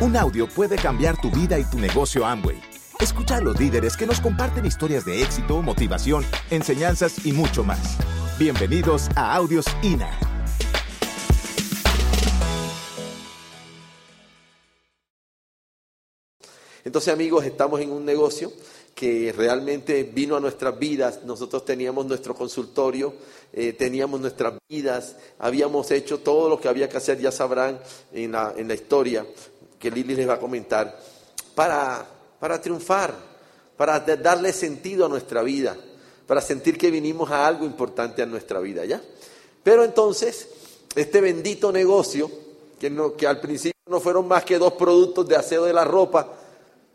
Un audio puede cambiar tu vida y tu negocio Amway. Escucha a los líderes que nos comparten historias de éxito, motivación, enseñanzas y mucho más. Bienvenidos a Audios INA. Entonces amigos, estamos en un negocio que realmente vino a nuestras vidas. Nosotros teníamos nuestro consultorio, eh, teníamos nuestras vidas, habíamos hecho todo lo que había que hacer, ya sabrán en la, en la historia que Lili les va a comentar, para, para triunfar, para darle sentido a nuestra vida, para sentir que vinimos a algo importante a nuestra vida, ¿ya? Pero entonces, este bendito negocio, que, no, que al principio no fueron más que dos productos de aseo de la ropa,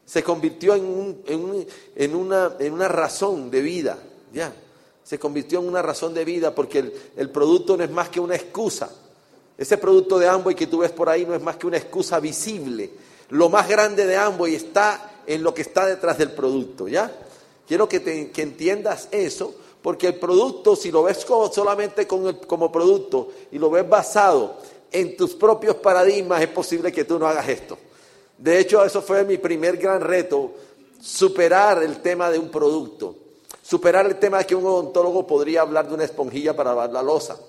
se convirtió en, en, un, en, una, en una razón de vida, ¿ya? Se convirtió en una razón de vida porque el, el producto no es más que una excusa ese producto de Amway que tú ves por ahí no es más que una excusa visible. Lo más grande de Amway está en lo que está detrás del producto, ¿ya? Quiero que, te, que entiendas eso, porque el producto, si lo ves como, solamente como, producto y lo ves basado en tus propios paradigmas, es posible que tú no hagas esto. De hecho, eso fue mi primer gran reto, superar el tema de un producto, superar el tema de que un odontólogo podría hablar de una esponjilla para lavar la losa.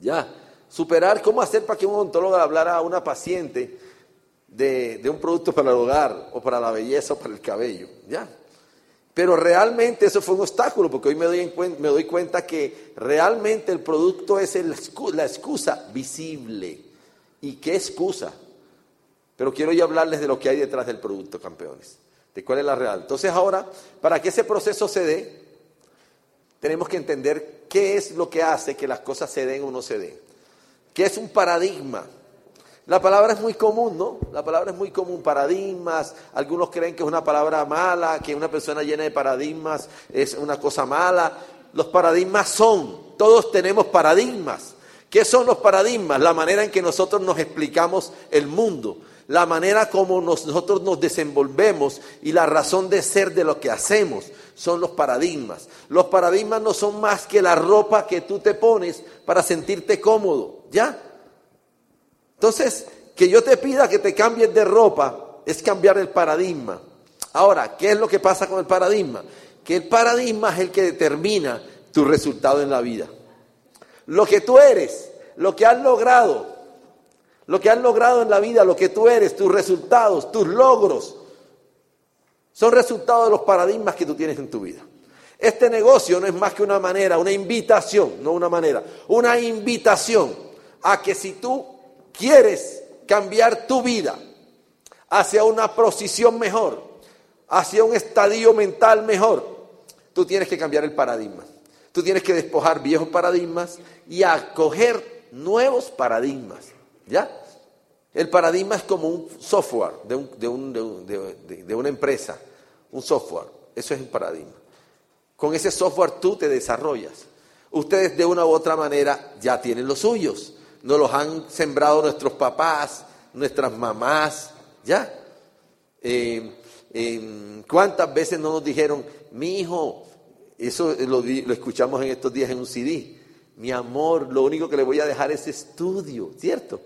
Ya, superar cómo hacer para que un odontólogo hablara a una paciente de, un producto para el hogar o para la belleza o para el cabello. ¿ya? Pero realmente eso fue un obstáculo, porque hoy me doy, me doy cuenta que realmente el producto es la excusa visible. ¿Y qué excusa? Pero quiero ya hablarles de lo que hay detrás del producto, campeones, de cuál es la real. Entonces ahora, para que ese proceso se dé, tenemos que entender qué es lo que hace que las cosas se den o no se den que es un paradigma. La palabra es muy común, ¿no? La palabra es muy común, paradigmas. Algunos creen que es una palabra mala, que una persona llena de paradigmas es una cosa mala. Los paradigmas son, todos tenemos paradigmas. ¿Qué son los paradigmas? La manera en que nosotros nos explicamos el mundo, la manera como nosotros nos desenvolvemos y la razón de ser de lo que hacemos son los paradigmas. Los paradigmas no son más que la ropa que tú te pones para sentirte cómodo, ¿ya? Entonces, que yo te pida que te cambies de ropa es cambiar el paradigma. Ahora, ¿qué es lo que pasa con el paradigma? Que el paradigma es el que determina tu resultado en la vida. Lo que tú eres, lo que has logrado, lo que has logrado en la vida, lo que tú eres, tus resultados, tus logros, son resultados de los paradigmas que tú tienes en tu vida. Este negocio no es más que una manera, una invitación, no una manera, una invitación a que si tú quieres cambiar tu vida hacia una posición mejor, hacia un estadio mental mejor, tú tienes que cambiar el paradigma. Tú tienes que despojar viejos paradigmas y acoger nuevos paradigmas. ¿Ya? El paradigma es como un software de, una empresa, un software, eso es un paradigma. Con ese software tú te desarrollas. Ustedes de una u otra manera ya tienen los suyos. Nos los han sembrado nuestros papás, nuestras mamás, ¿ya? Eh, eh, ¿Cuántas veces no nos dijeron, mi hijo, eso lo, lo escuchamos en estos días en un CD, mi amor, lo único que le voy a dejar es estudio, ¿cierto?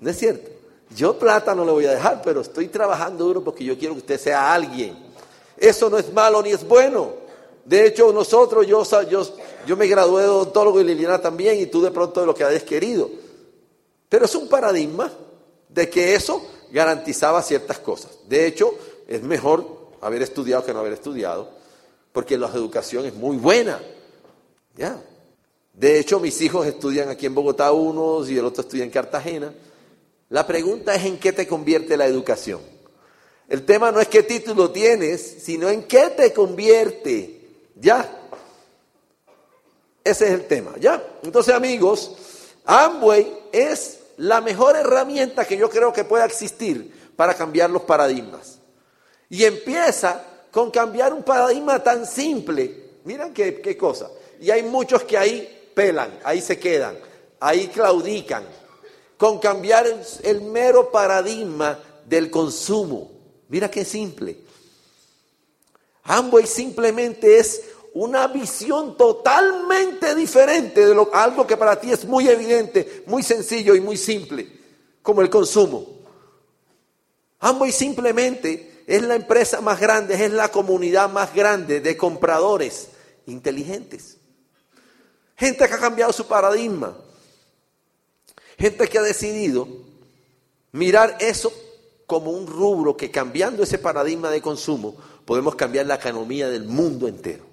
¿No es cierto? Yo plata no le voy a dejar, pero estoy trabajando duro porque yo quiero que usted sea alguien. Eso no es malo ni es bueno. De hecho, nosotros, yo, yo, yo me gradué de odontólogo y Liliana también, y tú de pronto de lo que hayas querido. Pero es un paradigma de que eso garantizaba ciertas cosas. De hecho, es mejor haber estudiado que no haber estudiado, porque la educación es muy buena. ¿Ya? De hecho, mis hijos estudian aquí en Bogotá unos y el otro estudia en Cartagena. La pregunta es en qué te convierte la educación. El tema no es qué título tienes, sino en qué te convierte. ¿Ya? Ese es el tema, ¿ya? Entonces, amigos, Amway es la mejor herramienta que yo creo que pueda existir para cambiar los paradigmas. Y empieza con cambiar un paradigma tan simple. Miren qué, qué cosa. Y hay muchos que ahí pelan, ahí se quedan, ahí claudican, con cambiar el, mero paradigma del consumo. Mira qué simple. Amway simplemente es una visión totalmente diferente de algo que para ti es muy evidente, muy sencillo y muy simple, como el consumo. Amway simplemente es la empresa más grande, es la comunidad más grande de compradores inteligentes. Gente que ha cambiado su paradigma. Gente que ha decidido mirar eso como un rubro que cambiando ese paradigma de consumo podemos cambiar la economía del mundo entero.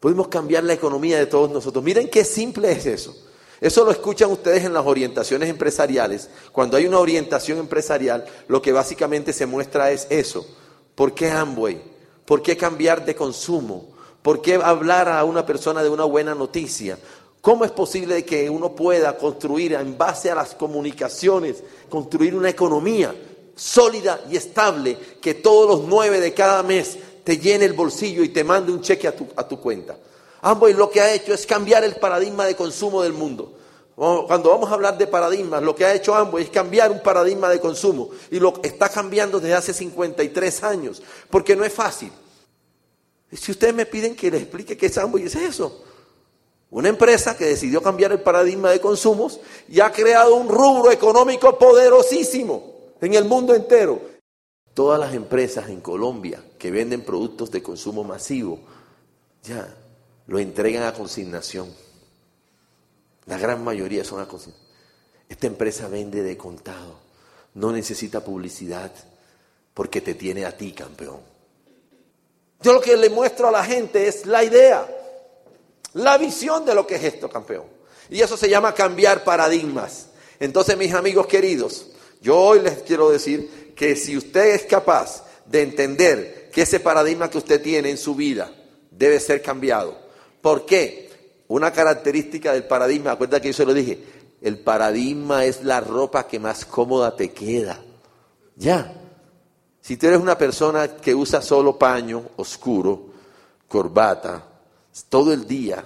Podemos cambiar la economía de todos nosotros. Miren qué simple es eso. Eso lo escuchan ustedes en las orientaciones empresariales. Cuando hay una orientación empresarial, lo que básicamente se muestra es eso. ¿Por qué Amway? ¿Por qué cambiar de consumo? ¿Por qué hablar a una persona de una buena noticia? ¿Cómo es posible que uno pueda construir en base a las comunicaciones, construir una economía sólida y estable que todos los nueve de cada mes te llene el bolsillo y te mande un cheque a tu, a tu cuenta? Amway lo que ha hecho es cambiar el paradigma de consumo del mundo. Cuando vamos a hablar de paradigmas, lo que ha hecho Amway es cambiar un paradigma de consumo. Y lo está cambiando desde hace 53 años. Porque no es fácil. Si ustedes me piden que les explique qué es Amway, es eso. Una empresa que decidió cambiar el paradigma de consumos y ha creado un rubro económico poderosísimo en el mundo entero. Todas las empresas en Colombia que venden productos de consumo masivo, ya lo entregan a consignación. La gran mayoría son a consignación. Esta empresa vende de contado, no necesita publicidad porque te tiene a ti, campeón. Yo lo que le muestro a la gente es la idea, la visión de lo que es esto, campeón. Y eso se llama cambiar paradigmas. Entonces, mis amigos queridos, yo hoy les quiero decir que si usted es capaz de entender que ese paradigma que usted tiene en su vida debe ser cambiado, ¿Por qué? Una característica del paradigma, acuérdate que yo se lo dije, el paradigma es la ropa que más cómoda te queda. Ya. Si tú eres una persona que usa solo paño oscuro, corbata, todo el día,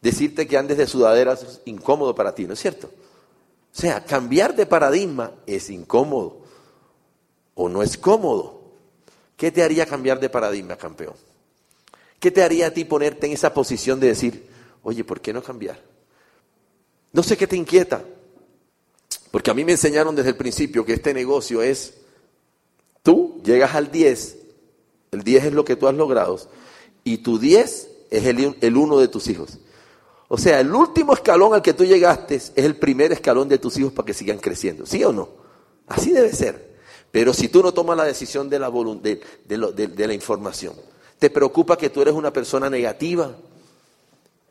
decirte que andes de sudaderas es incómodo para ti, ¿no es cierto? O sea, cambiar de paradigma es incómodo o no es cómodo. ¿Qué te haría cambiar de paradigma, campeón? ¿Qué te haría a ti ponerte en esa posición de decir, oye, ¿por qué no cambiar? No sé qué te inquieta, porque a mí me enseñaron desde el principio que este negocio es, tú llegas al 10, el 10 es lo que tú has logrado, y tu 10 es el, uno de tus hijos. O sea, el último escalón al que tú llegaste es el primer escalón de tus hijos para que sigan creciendo. ¿Sí o no? Así debe ser. Pero si tú no tomas la decisión de la, de, de, de la información, ¿Te preocupa que tú eres una persona negativa?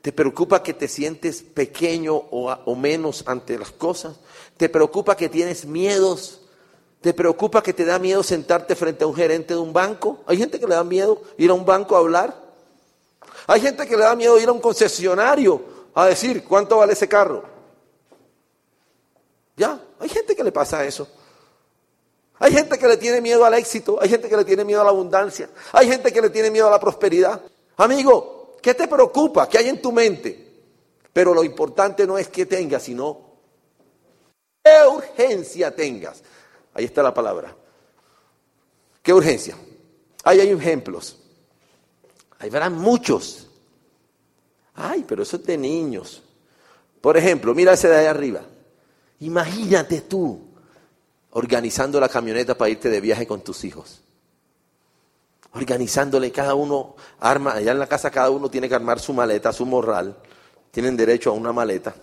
¿Te preocupa que te sientes pequeño o, menos ante las cosas? ¿Te preocupa que tienes miedos? ¿Te preocupa que te da miedo sentarte frente a un gerente de un banco? Hay gente que le da miedo ir a un banco a hablar. Hay gente que le da miedo ir a un concesionario a decir cuánto vale ese carro. Ya, hay gente que le pasa eso. Hay gente que le tiene miedo al éxito, hay gente que le tiene miedo a la abundancia, hay gente que le tiene miedo a la prosperidad. Amigo, ¿qué te preocupa? ¿Qué hay en tu mente? Pero lo importante no es que tengas, sino qué urgencia tengas. Ahí está la palabra. ¿Qué urgencia? Ahí hay ejemplos. Ahí verán muchos. Ay, pero eso es de niños. Por ejemplo, mira ese de ahí arriba. Imagínate tú organizando la camioneta para irte de viaje con tus hijos. Organizándole cada uno, arma, allá en la casa cada uno tiene que armar su maleta, su morral. Tienen derecho a una maleta.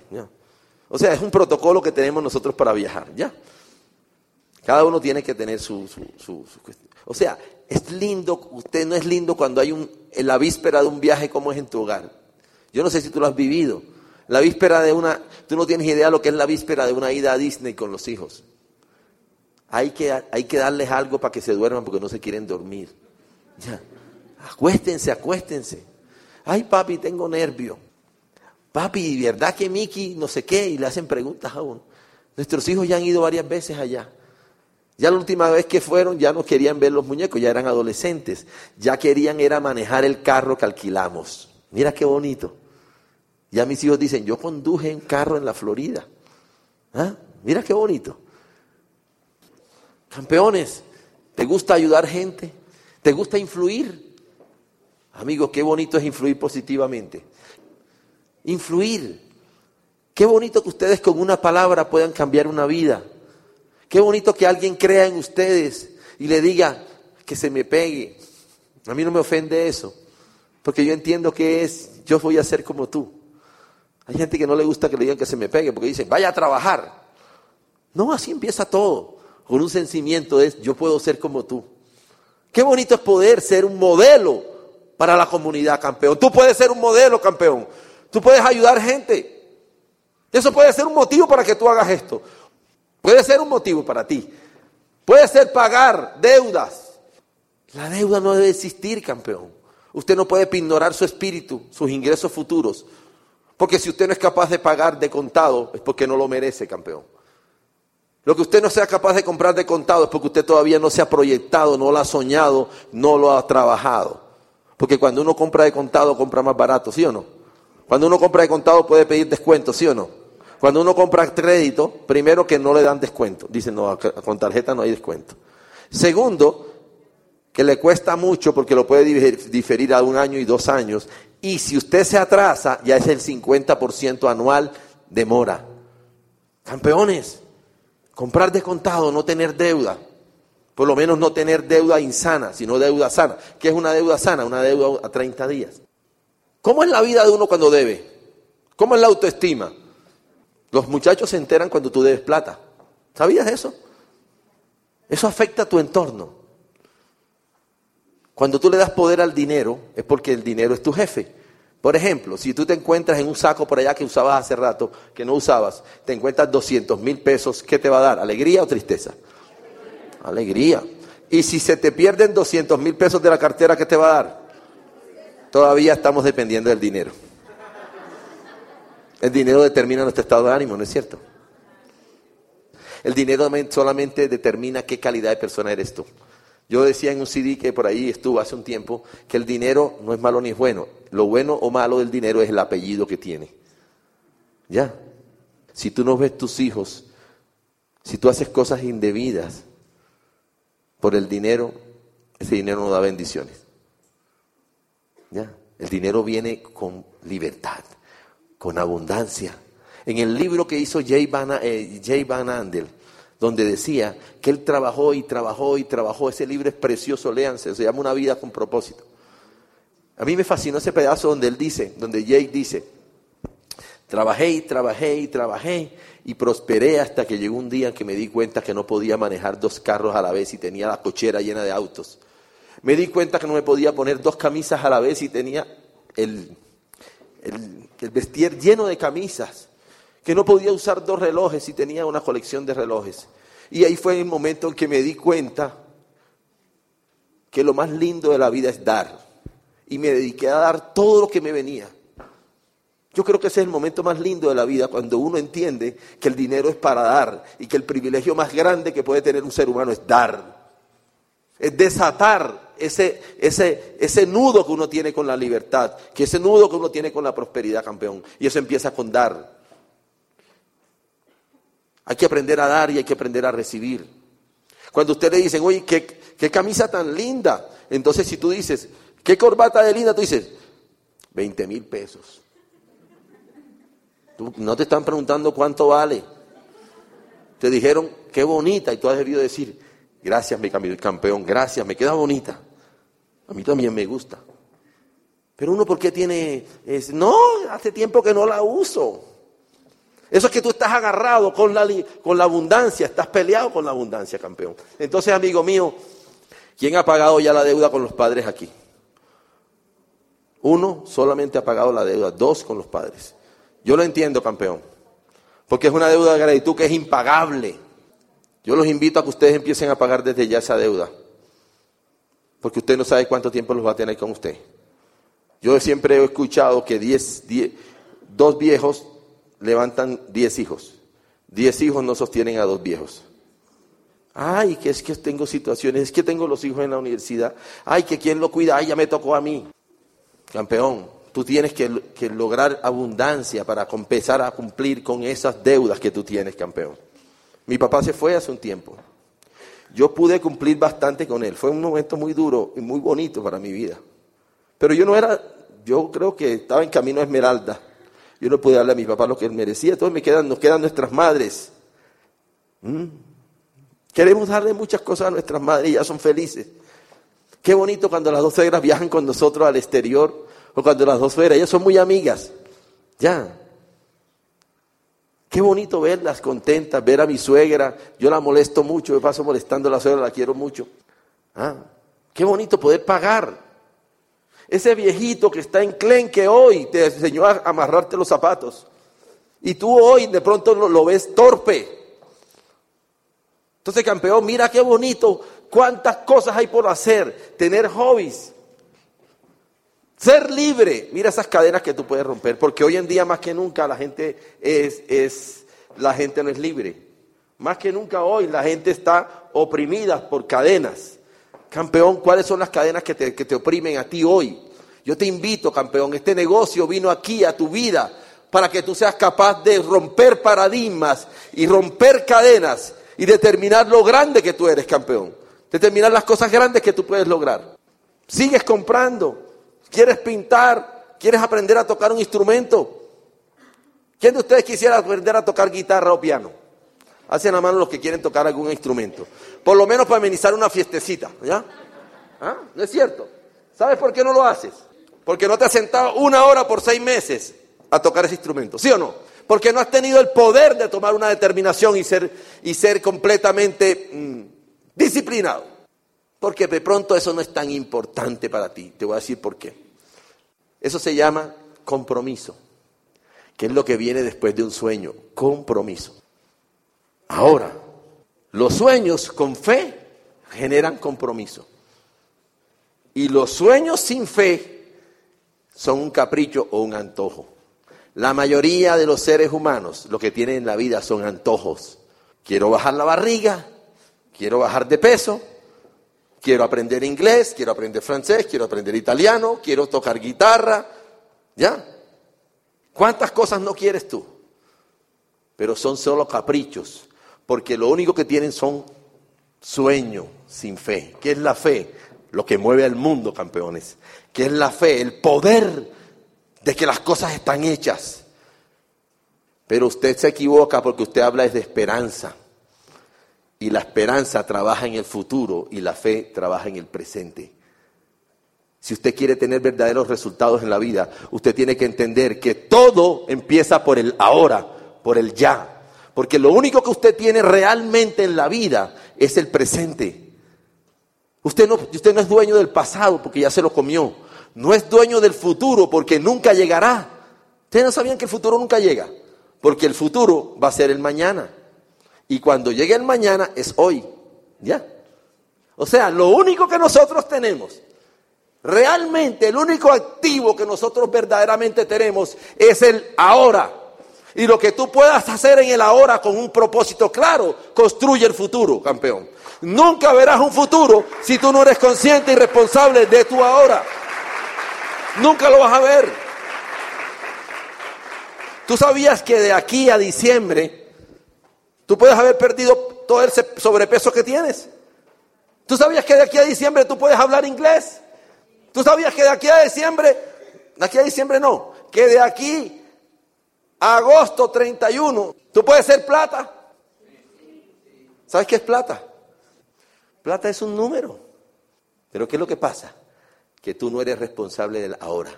O sea, es un protocolo que tenemos nosotros para viajar. ¿ya? Cada uno tiene que tener su, su, O sea, es lindo, usted no es lindo cuando hay un, en la víspera de un viaje como es en tu hogar. Yo no sé si tú lo has vivido. La víspera de una, tú no tienes idea de lo que es la víspera de una ida a Disney con los hijos. Hay que, hay que darles algo para que se duerman porque no se quieren dormir. Ya. Acuéstense, acuéstense. Ay, papi, tengo nervio. Papi, ¿verdad que Miki no sé qué? Y le hacen preguntas a uno. Nuestros hijos ya han ido varias veces allá. Ya la última vez que fueron ya no querían ver los muñecos, ya eran adolescentes. Ya querían era manejar el carro que alquilamos. Mira qué bonito. Ya mis hijos dicen, yo conduje un carro en la Florida. ¿Ah? Mira qué bonito. Campeones, ¿te gusta ayudar gente? ¿Te gusta influir? Amigos, qué bonito es influir positivamente. Influir. Qué bonito que ustedes con una palabra puedan cambiar una vida. Qué bonito que alguien crea en ustedes y le diga que se me pegue. A mí no me ofende eso, porque yo entiendo que es, yo voy a ser como tú. Hay gente que no le gusta que le digan que se me pegue, porque dicen, vaya a trabajar. No, así empieza todo, con un sentimiento de, yo puedo ser como tú. Qué bonito es poder ser un modelo para la comunidad, campeón. Tú puedes ser un modelo, campeón. Tú puedes ayudar gente. Eso puede ser un motivo para que tú hagas esto. Puede ser un motivo para ti. Puede ser pagar deudas. La deuda no debe existir, campeón. Usted no puede ignorar su espíritu, sus ingresos futuros. Porque si usted no es capaz de pagar de contado, es porque no lo merece, campeón. Lo que usted no sea capaz de comprar de contado es porque usted todavía no se ha proyectado, no lo ha soñado, no lo ha trabajado. Porque cuando uno compra de contado, compra más barato, ¿sí o no? Cuando uno compra de contado puede pedir descuento, ¿sí o no? Cuando uno compra crédito, primero que no le dan descuento. Dicen, no, con tarjeta no hay descuento. Segundo, que le cuesta mucho porque lo puede diferir a un año y dos años. Y si usted se atrasa, ya es el 50% anual de mora. Campeones, comprar de contado, no tener deuda. Por lo menos no tener deuda insana, sino deuda sana. ¿Qué es una deuda sana? Una deuda a 30 días. ¿Cómo es la vida de uno cuando debe? ¿Cómo es la autoestima? Los muchachos se enteran cuando tú debes plata. ¿Sabías eso? Eso afecta a tu entorno. Cuando tú le das poder al dinero, es porque el dinero es tu jefe. Por ejemplo, si tú te encuentras en un saco por allá que usabas hace rato, que no usabas, te encuentras 200 mil pesos, ¿qué te va a dar? ¿Alegría o tristeza? Alegría. Y si se te pierden 200 mil pesos de la cartera, ¿qué te va a dar? Todavía estamos dependiendo del dinero. El dinero determina nuestro estado de ánimo, ¿no es cierto? El dinero solamente determina qué calidad de persona eres tú. Yo decía en un CD que por ahí estuvo hace un tiempo que el dinero no es malo ni es bueno. Lo bueno o malo del dinero es el apellido que tiene. Ya. Si tú no ves tus hijos, si tú haces cosas indebidas por el dinero, ese dinero no da bendiciones. Ya. El dinero viene con libertad con abundancia. En el libro que hizo Jay Van, eh, Van Andel, donde decía que él trabajó y trabajó y trabajó, ese libro es precioso, léanse, se llama Una vida con propósito. A mí me fascinó ese pedazo donde él dice, donde Jay dice, trabajé y trabajé y trabajé y prosperé hasta que llegó un día en que me di cuenta que no podía manejar dos carros a la vez y tenía la cochera llena de autos. Me di cuenta que no me podía poner dos camisas a la vez y tenía el, el, vestir lleno de camisas, que no podía usar dos relojes y tenía una colección de relojes. Y ahí fue el momento en que me di cuenta que lo más lindo de la vida es dar. Y me dediqué a dar todo lo que me venía. Yo creo que ese es el momento más lindo de la vida, cuando uno entiende que el dinero es para dar y que el privilegio más grande que puede tener un ser humano es dar. Es desatar ese, ese, ese nudo que uno tiene con la libertad, que ese nudo que uno tiene con la prosperidad, campeón. Y eso empieza con dar. Hay que aprender a dar y hay que aprender a recibir. Cuando usted le dicen, oye, qué, qué camisa tan linda. Entonces si tú dices, qué corbata de linda, tú dices, 20 mil pesos. no te están preguntando cuánto vale. Te dijeron, qué bonita, y tú has debido decir, gracias mi campeón, gracias, me queda bonita. A mí también me gusta. Pero uno, ¿por qué tiene? Es, no, hace tiempo que no la uso. Eso es que tú estás agarrado con la, con la abundancia, estás peleado con la abundancia, campeón. Entonces, amigo mío, ¿quién ha pagado ya la deuda con los padres aquí? Uno solamente ha pagado la deuda, dos con los padres. Yo lo entiendo, campeón, porque es una deuda de gratitud que es impagable. Yo los invito a que ustedes empiecen a pagar desde ya esa deuda porque usted no sabe cuánto tiempo los va a tener con usted. Yo siempre he escuchado que dos viejos levantan diez hijos. Diez hijos no sostienen a dos viejos. Ay, que es que tengo situaciones, es que tengo los hijos en la universidad. Ay, que quién lo cuida, ay, ya me tocó a mí. Campeón, tú tienes que, que lograr abundancia para empezar a cumplir con esas deudas que tú tienes, campeón. Mi papá se fue hace un tiempo. Yo pude cumplir bastante con él. Fue un momento muy duro y muy bonito para mi vida. Pero yo no era, yo creo que estaba en camino a Esmeralda. Yo no pude darle a mi papá lo que él merecía. Entonces me quedan, nos quedan nuestras madres. ¿Mm? Queremos darle muchas cosas a nuestras madres y ya son felices. Qué bonito cuando las dos suegras viajan con nosotros al exterior o cuando las dos suegras, ellas son muy amigas. Ya. Qué bonito verlas contentas, ver a mi suegra. Yo la molesto mucho, me paso molestando a la suegra, la quiero mucho. Ah, qué bonito poder pagar. Ese viejito que está en que hoy te enseñó a amarrarte los zapatos. Y tú hoy de pronto lo, ves torpe. Entonces, campeón, mira qué bonito, cuántas cosas hay por hacer, tener hobbies. Ser libre, mira esas cadenas que tú puedes romper, porque hoy en día más que nunca la gente es, es, la gente no es libre. Más que nunca hoy la gente está oprimida por cadenas. Campeón, ¿cuáles son las cadenas que te, que te oprimen a ti hoy? Yo te invito, campeón, este negocio vino aquí a tu vida para que tú seas capaz de romper paradigmas y romper cadenas y determinar lo grande que tú eres, campeón. Determinar las cosas grandes que tú puedes lograr. Sigues comprando, ¿Quieres pintar? ¿Quieres aprender a tocar un instrumento? ¿Quién de ustedes quisiera aprender a tocar guitarra o piano? Hacen la mano los que quieren tocar algún instrumento. Por lo menos para amenizar una fiestecita, ¿ya? ¿Ah? ¿No es cierto? ¿Sabes por qué no lo haces? Porque no te has sentado una hora por seis meses a tocar ese instrumento, ¿sí o no? Porque no has tenido el poder de tomar una determinación y ser, y ser completamente mm, disciplinado. Porque de pronto eso no es tan importante para ti. Te voy a decir por qué. Eso se llama compromiso, que es lo que viene después de un sueño, compromiso. Ahora, los sueños con fe generan compromiso. Y los sueños sin fe son un capricho o un antojo. La mayoría de los seres humanos lo que tienen en la vida son antojos. Quiero bajar la barriga, quiero bajar de peso, Quiero aprender inglés, quiero aprender francés, quiero aprender italiano, quiero tocar guitarra. ¿Ya? ¿Cuántas cosas no quieres tú? Pero son solo caprichos, porque lo único que tienen son sueños sin fe. ¿Qué es la fe? Lo que mueve al mundo, campeones. ¿Qué es la fe? El poder de que las cosas están hechas. Pero usted se equivoca porque usted habla de esperanza. Y la esperanza trabaja en el futuro y la fe trabaja en el presente. Si usted quiere tener verdaderos resultados en la vida, usted tiene que entender que todo empieza por el ahora, por el ya. Porque lo único que usted tiene realmente en la vida es el presente. Usted no, usted no es dueño del pasado porque ya se lo comió. No es dueño del futuro porque nunca llegará. Ustedes no sabían que el futuro nunca llega. Porque el futuro va a ser el mañana. Y cuando llegue el mañana es hoy. ¿Ya? O sea, lo único que nosotros tenemos, realmente el único activo que nosotros verdaderamente tenemos es el ahora. Y lo que tú puedas hacer en el ahora con un propósito claro, construye el futuro, campeón. Nunca verás un futuro si tú no eres consciente y responsable de tu ahora. Nunca lo vas a ver. Tú sabías que de aquí a diciembre Tú puedes haber perdido todo el sobrepeso que tienes. ¿Tú sabías que de aquí a diciembre tú puedes hablar inglés? ¿Tú sabías que de aquí a diciembre, de aquí a diciembre no, que de aquí a agosto 31 tú puedes ser plata? ¿Sabes qué es plata? Plata es un número. Pero ¿qué es lo que pasa? Que tú no eres responsable del ahora.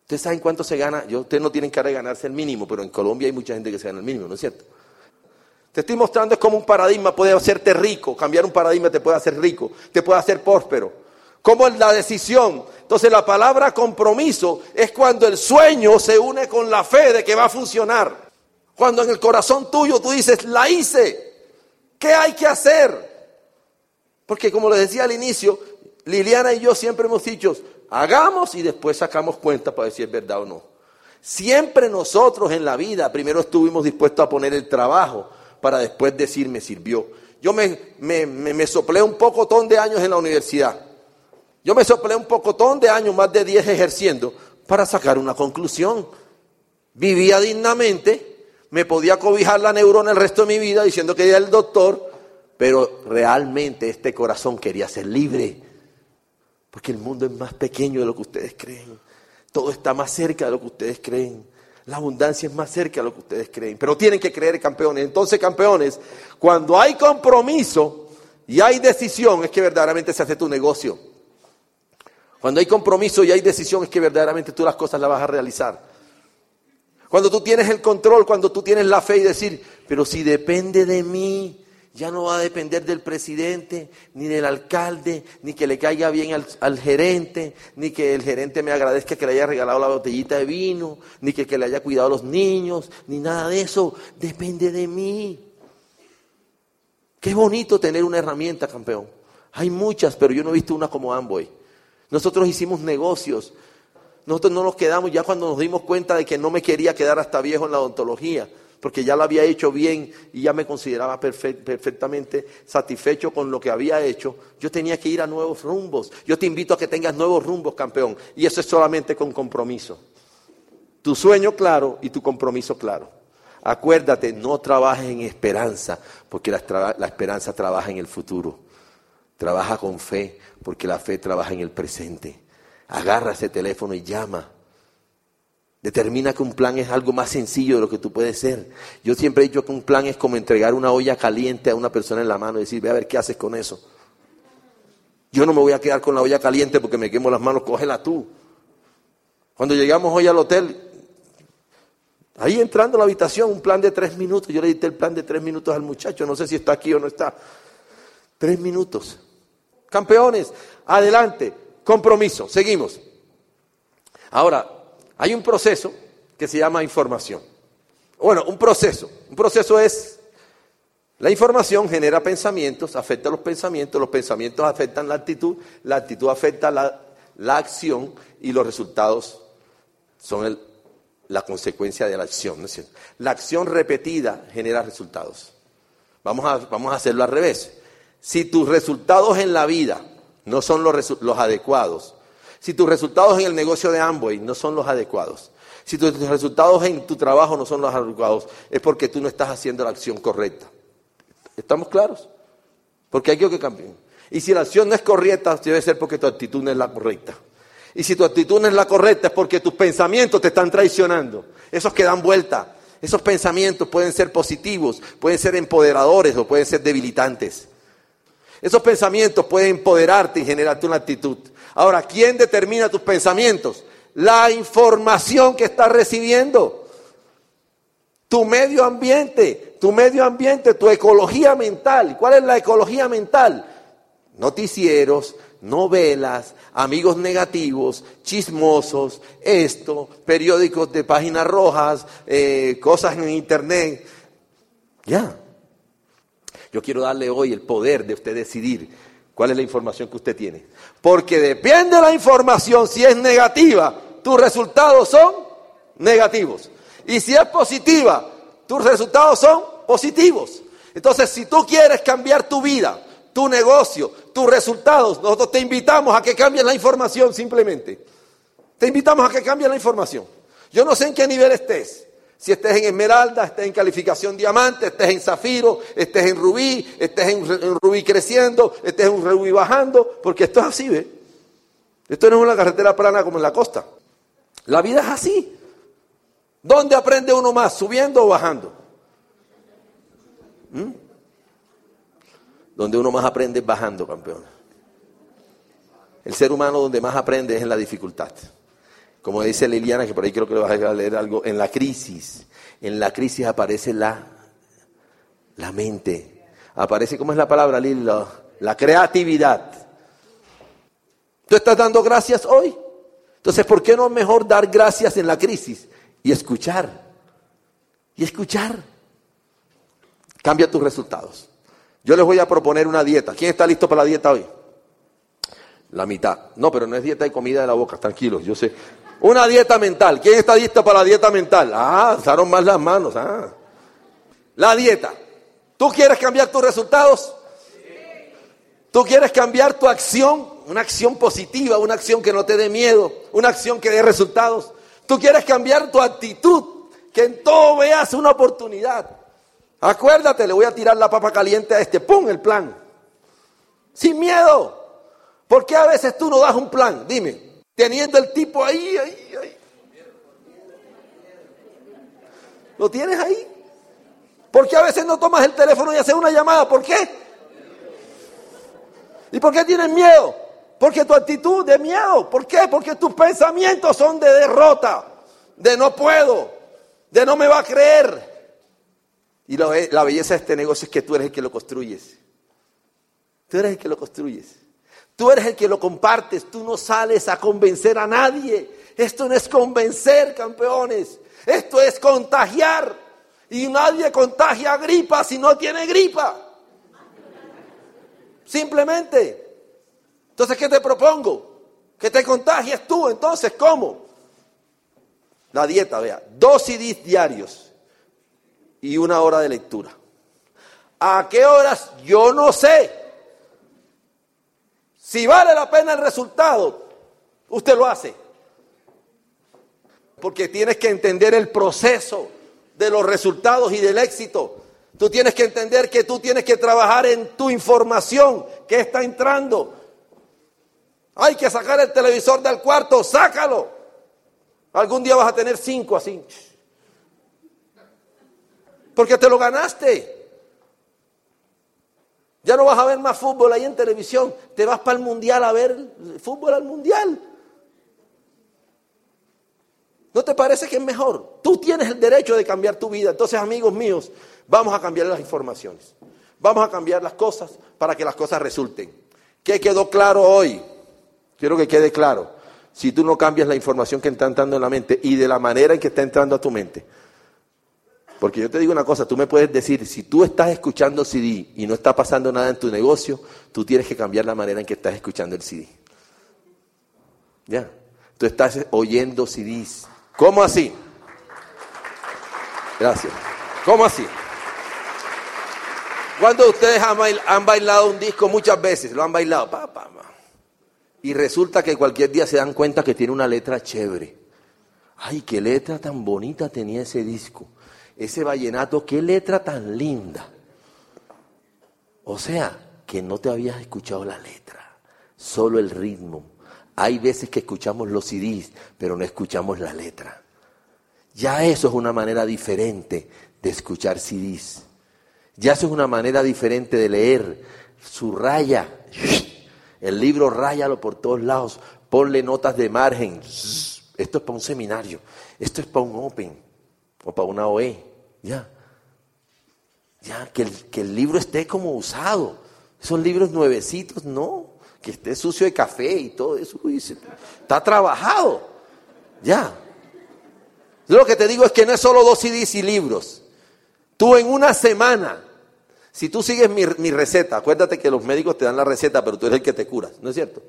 ¿Ustedes saben cuánto se gana? Yo, ustedes no tienen que ganarse el mínimo, pero en Colombia hay mucha gente que se gana el mínimo, ¿no es cierto? Te estoy mostrando es como un paradigma puede hacerte rico, cambiar un paradigma te puede hacer rico, te puede hacer próspero. Como la decisión. Entonces la palabra compromiso es cuando el sueño se une con la fe de que va a funcionar. Cuando en el corazón tuyo tú dices, la hice, ¿qué hay que hacer? Porque como les decía al inicio, Liliana y yo siempre hemos dicho, hagamos y después sacamos cuenta para ver si es verdad o no. Siempre nosotros en la vida primero estuvimos dispuestos a poner el trabajo, para después decir me sirvió. Yo me, me, me, soplé un pocotón de años en la universidad. Yo me soplé un pocotón de años, más de 10 ejerciendo, para sacar una conclusión. Vivía dignamente, me podía cobijar la neurona el resto de mi vida diciendo que era el doctor, pero realmente este corazón quería ser libre. Porque el mundo es más pequeño de lo que ustedes creen. Todo está más cerca de lo que ustedes creen. La abundancia es más cerca de lo que ustedes creen, pero tienen que creer campeones. Entonces, campeones, cuando hay compromiso y hay decisión, es que verdaderamente se hace tu negocio. Cuando hay compromiso y hay decisión, es que verdaderamente tú las cosas las vas a realizar. Cuando tú tienes el control, cuando tú tienes la fe y decir, pero si depende de mí, ya no va a depender del presidente, ni del alcalde, ni que le caiga bien al, gerente, ni que el gerente me agradezca que le haya regalado la botellita de vino, ni que, que le haya cuidado a los niños, ni nada de eso. Depende de mí. Qué bonito tener una herramienta, campeón. Hay muchas, pero yo no he visto una como Amboy. Nosotros hicimos negocios. Nosotros no nos quedamos ya cuando nos dimos cuenta de que no me quería quedar hasta viejo en la odontología porque ya lo había hecho bien y ya me consideraba perfectamente satisfecho con lo que había hecho, yo tenía que ir a nuevos rumbos. Yo te invito a que tengas nuevos rumbos, campeón, y eso es solamente con compromiso. Tu sueño claro y tu compromiso claro. Acuérdate, no trabajes en esperanza, porque la, la esperanza trabaja en el futuro. Trabaja con fe, porque la fe trabaja en el presente. Agarra ese teléfono y llama. Determina que un plan es algo más sencillo de lo que tú puedes ser. Yo siempre he dicho que un plan es como entregar una olla caliente a una persona en la mano y decir, ve a ver qué haces con eso. Yo no me voy a quedar con la olla caliente porque me quemo las manos, cógela tú. Cuando llegamos hoy al hotel, ahí entrando a la habitación, un plan de tres minutos, yo le dije el plan de tres minutos al muchacho, no sé si está aquí o no está. Tres minutos. Campeones, adelante, compromiso, seguimos. Ahora, hay un proceso que se llama información. Bueno, un proceso. Un proceso es, la información genera pensamientos, afecta los pensamientos, los pensamientos afectan la actitud, la actitud afecta la, acción y los resultados son la consecuencia de la acción. ¿no es cierto? La acción repetida genera resultados. Vamos a, vamos a hacerlo al revés. Si tus resultados en la vida no son los, los adecuados, si tus resultados en el negocio de Amway no son los adecuados, si tus resultados en tu trabajo no son los adecuados, es porque tú no estás haciendo la acción correcta. ¿Estamos claros? Porque hay que cambiar. Y si la acción no es correcta, debe ser porque tu actitud no es la correcta. Y si tu actitud no es la correcta, es porque tus pensamientos te están traicionando. Esos que dan vuelta. Esos pensamientos pueden ser positivos, pueden ser empoderadores o pueden ser debilitantes. Esos pensamientos pueden empoderarte y generarte una actitud. Ahora, ¿quién determina tus pensamientos? La información que estás recibiendo. Tu medio ambiente, tu medio ambiente, tu ecología mental. ¿Cuál es la ecología mental? Noticieros, novelas, amigos negativos, chismosos, esto, periódicos de páginas rojas, eh, cosas en internet. Ya. Yo quiero darle hoy el poder de usted decidir ¿Cuál es la información que usted tiene? Porque depende de la información, si es negativa, tus resultados son negativos. Y si es positiva, tus resultados son positivos. Entonces, si tú quieres cambiar tu vida, tu negocio, tus resultados, nosotros te invitamos a que cambies la información simplemente. Te invitamos a que cambies la información. Yo no sé en qué nivel estés. Si estés en esmeralda, estés en calificación diamante, estés en zafiro, estés en rubí, estés en, rubí creciendo, estés en rubí bajando, porque esto es así, ¿ve? Esto no es una carretera plana como en la costa. La vida es así. ¿Dónde aprende uno más? ¿Subiendo o bajando? ¿Mm? Donde uno más aprende es bajando, campeón. El ser humano donde más aprende es en la dificultad. Como dice Liliana, que por ahí creo que le vas a leer algo, en la crisis, en la crisis aparece la, la mente. Aparece, ¿cómo es la palabra, Lili? La, creatividad. ¿Tú estás dando gracias hoy? Entonces, ¿por qué no mejor dar gracias en la crisis y escuchar? Y escuchar. Cambia tus resultados. Yo les voy a proponer una dieta. ¿Quién está listo para la dieta hoy? La mitad. No, pero no es dieta de comida de la boca, tranquilos, yo sé. Una dieta mental. ¿Quién está listo para la dieta mental? Ah, usaron más las manos. Ah. La dieta. ¿Tú quieres cambiar tus resultados? ¿Tú quieres cambiar tu acción? Una acción positiva, una acción que no te dé miedo, una acción que dé resultados. ¿Tú quieres cambiar tu actitud? Que en todo veas una oportunidad. Acuérdate, le voy a tirar la papa caliente a este. ¡Pum! El plan. Sin miedo. ¿Por qué a veces tú no das un plan? Dime. Teniendo el tipo ahí, ahí, ahí. Lo tienes ahí. ¿Por qué a veces no tomas el teléfono y haces una llamada? ¿Por qué? ¿Y por qué tienes miedo? Porque tu actitud de miedo. ¿Por qué? Porque tus pensamientos son de derrota, de no puedo, de no me va a creer. Y la, la belleza de este negocio es que tú eres el que lo construyes. Tú eres el que lo construyes. Tú eres el que lo compartes. Tú no sales a convencer a nadie. Esto no es convencer, campeones. Esto es contagiar. Y nadie contagia gripa si no tiene gripa. Simplemente. Entonces, ¿qué te propongo? Que te contagies tú. Entonces, ¿cómo? La dieta, vea. Dos CDs diarios y una hora de lectura. ¿A qué horas? Yo no sé. Si vale la pena el resultado, usted lo hace. Porque tienes que entender el proceso de los resultados y del éxito. Tú tienes que entender que tú tienes que trabajar en tu información que está entrando. Hay que sacar el televisor del cuarto, sácalo. Algún día vas a tener cinco así. Porque te lo ganaste. Ya no vas a ver más fútbol ahí en televisión. Te vas para el mundial a ver fútbol al mundial. ¿No te parece que es mejor? Tú tienes el derecho de cambiar tu vida. Entonces, amigos míos, vamos a cambiar las informaciones. Vamos a cambiar las cosas para que las cosas resulten. ¿Qué quedó claro hoy? Quiero que quede claro. Si tú no cambias la información que está entrando en la mente y de la manera en que está entrando a tu mente, porque yo te digo una cosa, tú me puedes decir, si tú estás escuchando CD y no está pasando nada en tu negocio, tú tienes que cambiar la manera en que estás escuchando el CD. Ya, tú estás oyendo CDs. ¿Cómo así? Gracias. ¿Cómo así? Cuando ustedes han bailado un disco muchas veces, lo han bailado, pa, y resulta que cualquier día se dan cuenta que tiene una letra chévere. Ay, qué letra tan bonita tenía ese disco ese vallenato, qué letra tan linda. O sea, que no te habías escuchado la letra, solo el ritmo. Hay veces que escuchamos los CDs, pero no escuchamos la letra. Ya eso es una manera diferente de escuchar CDs. Ya eso es una manera diferente de leer. Su raya, el libro ráyalo por todos lados, ponle notas de margen. Esto es para un seminario, esto es para un Open o para una OE. Ya. Ya, que el, que el libro esté como usado. Esos libros nuevecitos, no. Que esté sucio de café y todo eso. está trabajado. Ya. Yo lo que te digo es que no es solo dos CDs y libros. Tú en una semana, si tú sigues mi, mi, receta, acuérdate que los médicos te dan la receta, pero tú eres el que te curas, ¿no es cierto?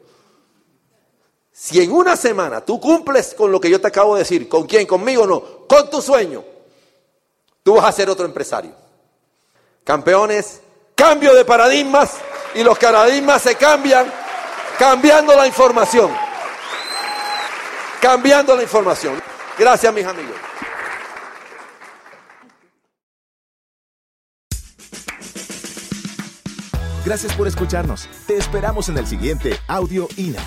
Si en una semana tú cumples con lo que yo te acabo de decir, ¿con quién? ¿Conmigo o no? Con tu sueño tú vas a ser otro empresario. Campeones, cambio de paradigmas y los paradigmas se cambian cambiando la información. Cambiando la información. Gracias, mis amigos. Gracias por escucharnos. Te esperamos en el siguiente Audio INA.